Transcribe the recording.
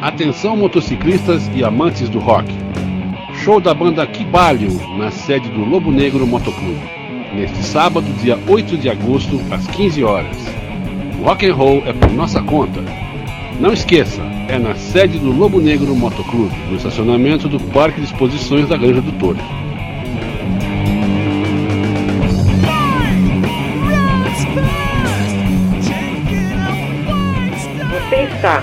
Atenção motociclistas e amantes do rock. Show da banda Kibalio na sede do Lobo Negro Motoclube. Neste sábado, dia 8 de agosto, às 15 horas. Rock and roll é por nossa conta. Não esqueça, é na sede do Lobo Negro Motoclube, no estacionamento do Parque de Exposições da Granja do Touro. Você está